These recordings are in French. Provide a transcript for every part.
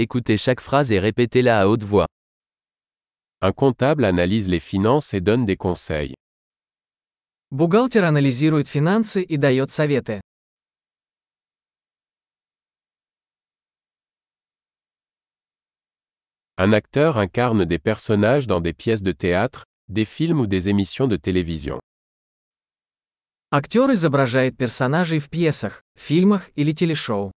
Écoutez chaque phrase et répétez-la à haute voix. Un comptable analyse les finances et donne des conseils. Бухгалтер анализирует финансы и дает советы. Un acteur incarne des personnages dans des pièces de théâtre, des films ou des émissions de télévision. Актер изображает персонажей в пьесах, фильмах или телешоу.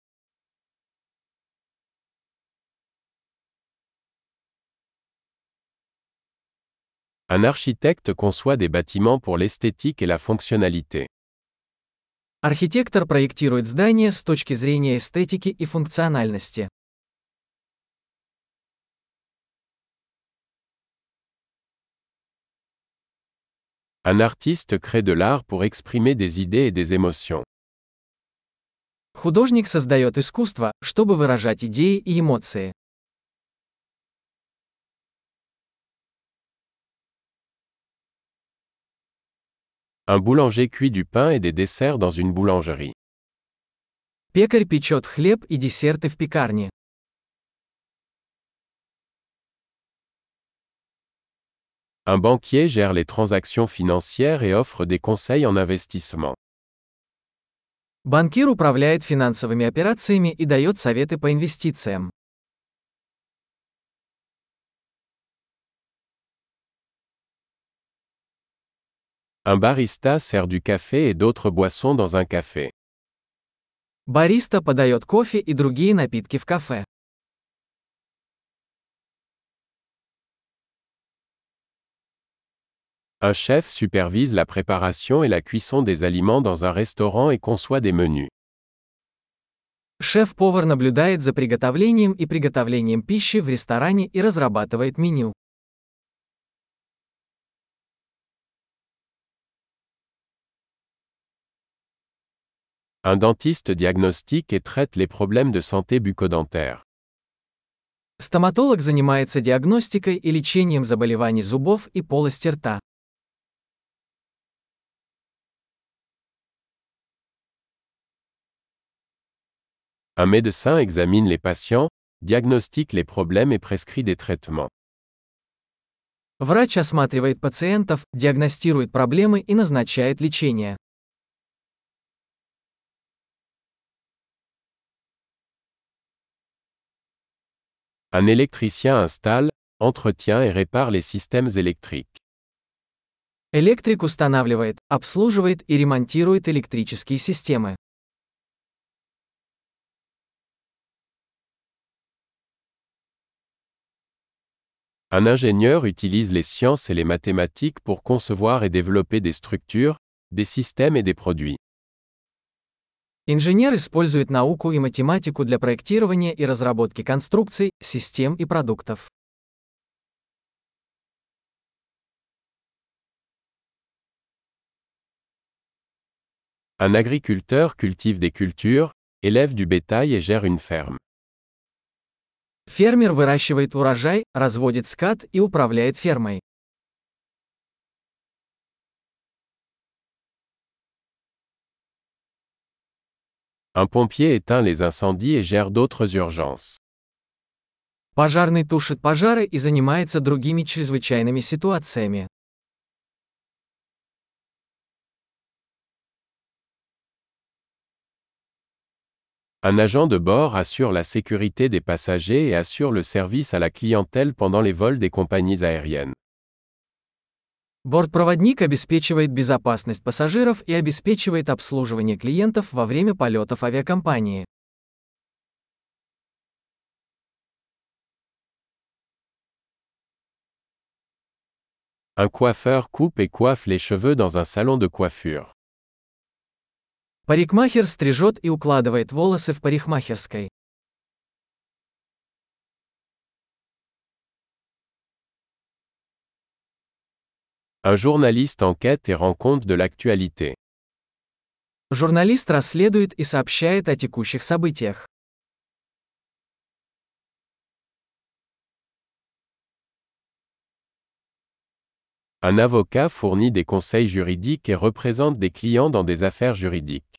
Un architecte conçoit des bâtiments pour l'esthétique et la fonctionnalité. Архитектор проектирует здания с точки зрения эстетики и функциональности. Un artiste crée de l'art pour exprimer des idées et des émotions. Художник создает искусство, чтобы выражать идеи и эмоции. Un boulanger cuit du pain et des desserts dans une boulangerie. Пекарь печет хлеб и десерты в пекарне. Un banquier gère les transactions financières et offre des conseils en investissement. Банкир управляет финансовыми операциями и дает советы по инвестициям. Un barista sert du café et d'autres boissons dans un café. Бариста подает кофе и другие напитки в кафе. Un chef supervise la préparation et la cuisson des aliments dans un restaurant et conçoit des menus. Шеф-повар наблюдает за приготовлением и приготовлением пищи в ресторане и разрабатывает меню. Un dentiste diagnostique et traite les problèmes de santé bucco-dentaire. Стоматолог занимается диагностикой и лечением заболеваний зубов и полости рта. Un médecin examine les patients, diagnostique les problèmes et prescrit des traitements. Врач осматривает пациентов, диагностирует проблемы и назначает лечение. Un électricien installe, entretient et répare les systèmes électriques. Электрик устанавливает, обслуживает и ремонтирует электрические системы. Un ingénieur utilise les sciences et les mathématiques pour concevoir et développer des structures, des systèmes et des produits. Инженер использует науку и математику для проектирования и разработки конструкций, систем и продуктов. Un agriculteur cultive des cultures, élève du bétail et gère une ferme. Фермер выращивает урожай, разводит скот и управляет фермой. Un pompier éteint les incendies et gère d'autres urgences. Пожарный тушит пожары и занимается другими чрезвычайными ситуациями. Un agent de bord assure la sécurité des passagers et assure le service à la clientèle pendant les vols des compagnies aériennes. Бортпроводник обеспечивает безопасность пассажиров и обеспечивает обслуживание клиентов во время полетов авиакомпании. Un coiffeur coupe et coiffe les cheveux dans un salon de coiffure. Парикмахер стрижет и укладывает волосы в парикмахерской. Un journaliste enquête et rend compte de l'actualité. Журналист расследует и сообщает о текущих событиях. Un avocat fournit des conseils juridiques et représente des clients dans des affaires juridiques.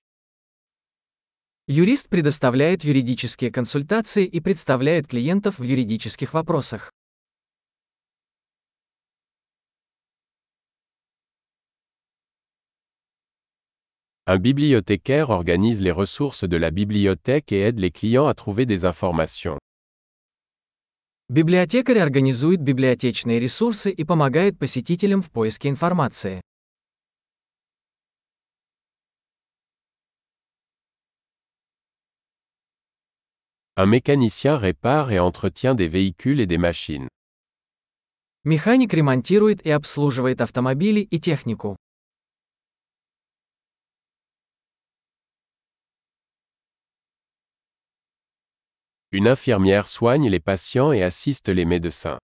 Юрист предоставляет юридические консультации и представляет клиентов в юридических вопросах. Un bibliothécaire organise les ressources de la bibliothèque et aide les clients à trouver des informations. Библиотекарь организует библиотечные ресурсы и помогает посетителям в поиске информации. Un mécanicien répare et entretient des véhicules et des machines. Механик ремонтирует и обслуживает автомобили и технику. Une infirmière soigne les patients et assiste les médecins.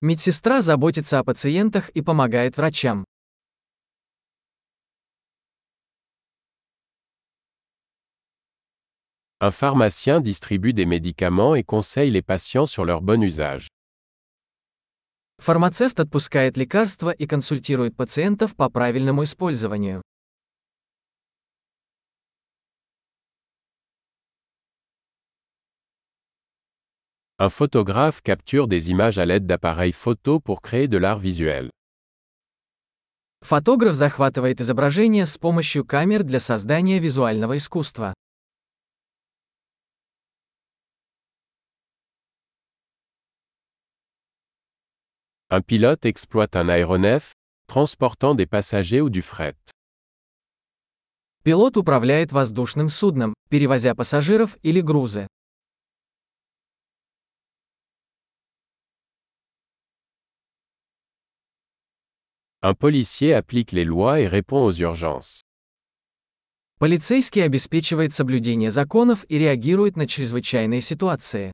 Медсестра заботится о пациентах и помогает врачам. Un pharmacien distribue des médicaments et conseille les patients sur leur bon usage. Фармацевт отпускает лекарства и консультирует пациентов по правильному использованию. Un photographe capture des images à l'aide d'appareils photo pour créer de l'art visuel. Фотограф захватывает изображение с помощью камер для создания визуального искусства. Un pilote exploite un aéronef, transportant des passagers ou du fret. Пилот управляет воздушным судном, перевозя пассажиров или грузы. Un policier applique les lois et répond aux urgences. Полицейский обеспечивает соблюдение законов и реагирует на чрезвычайные ситуации.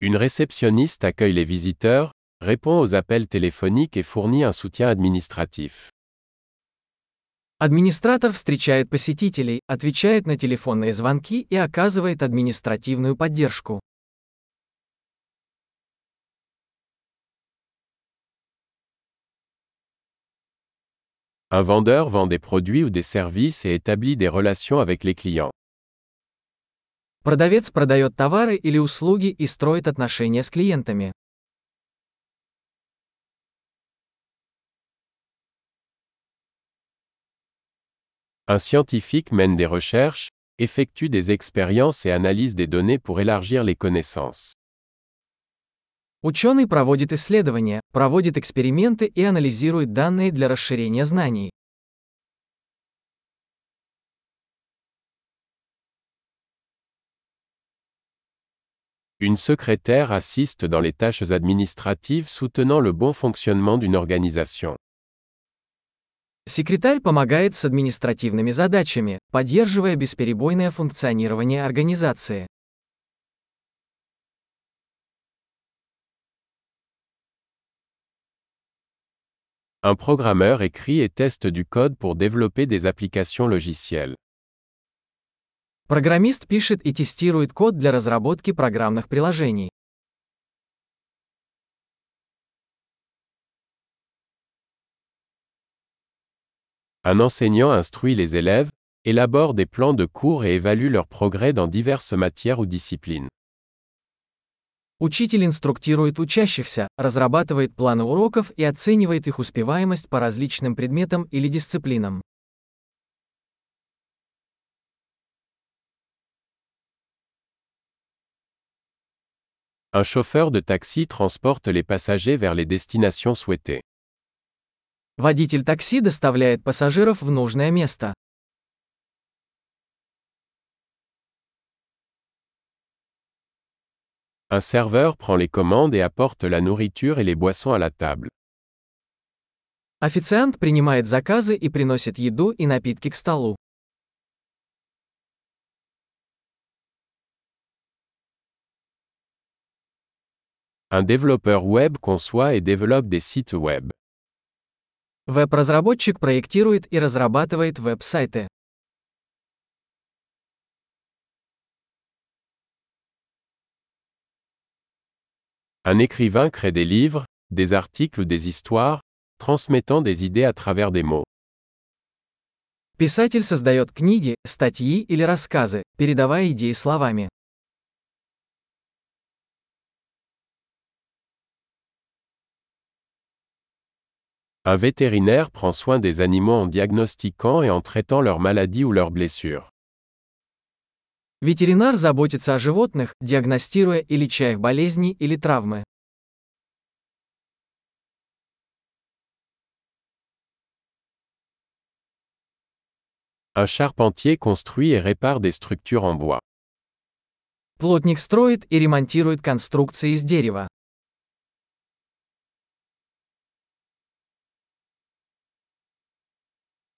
Une réceptionniste accueille les visiteurs, répond aux appels téléphoniques et fournit un soutien administratif. Администратор встречает посетителей, отвечает на телефонные звонки и оказывает административную поддержку. Un vendeur vend des produits ou des services et établit des relations avec les clients. Продавец продает товары или услуги и строит отношения с клиентами. Un scientifique mène des recherches, effectue des expériences et analyse des données pour élargir les connaissances. Ученый проводит исследования, проводит эксперименты и анализирует данные для расширения знаний. Une secrétaire assiste dans les tâches administratives soutenant le bon fonctionnement d'une organisation. Секретарь помогает с административными задачами, поддерживая бесперебойное функционирование организации. Un programmeur écrit et teste du code pour développer des applications logicielles. Программист пишет и тестирует код для разработки программных приложений. Un enseignant instruit les élèves, élabore des plans de cours et évalue leur progrès dans diverses matières ou disciplines. Учитель инструктирует учащихся, разрабатывает планы уроков и оценивает их успеваемость по различным предметам или дисциплинам. Un chauffeur de taxi transporte les passagers vers les destinations souhaitées. Водитель такси доставляет пассажиров в нужное место. Un serveur prend les commandes et apporte la nourriture et les boissons à la table. Официант принимает заказы и приносит еду и напитки к столу. Un développeur web conçoit et développe des sites web. Веб-разработчик проектирует и разрабатывает веб-сайты. Un écrivain crée des livres, des articles ou des histoires, transmettant des idées à travers des mots. Писатель создает книги, статьи или рассказы, передавая идеи словами. Un vétérinaire prend soin des animaux en diagnostiquant et en traitant leurs maladies ou leurs blessures. Ветеринар заботится о животных, диагностируя и леча их болезни или травмы. Un charpentier construit et répare des structures en bois. Плотник строит и ремонтирует конструкции из дерева.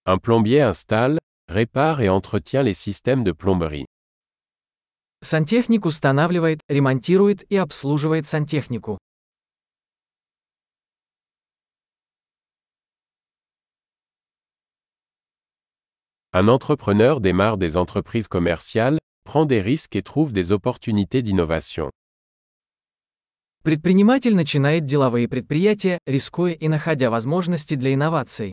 Un plombier installe, répare et entretient les systèmes de plomberie. Сантехник устанавливает, ремонтирует и обслуживает сантехнику. Un entrepreneur démarre des entreprises commerciales, prend des risques et trouve des opportunités d'innovation. Предприниматель начинает деловые предприятия, рискуя и находя возможности для инноваций.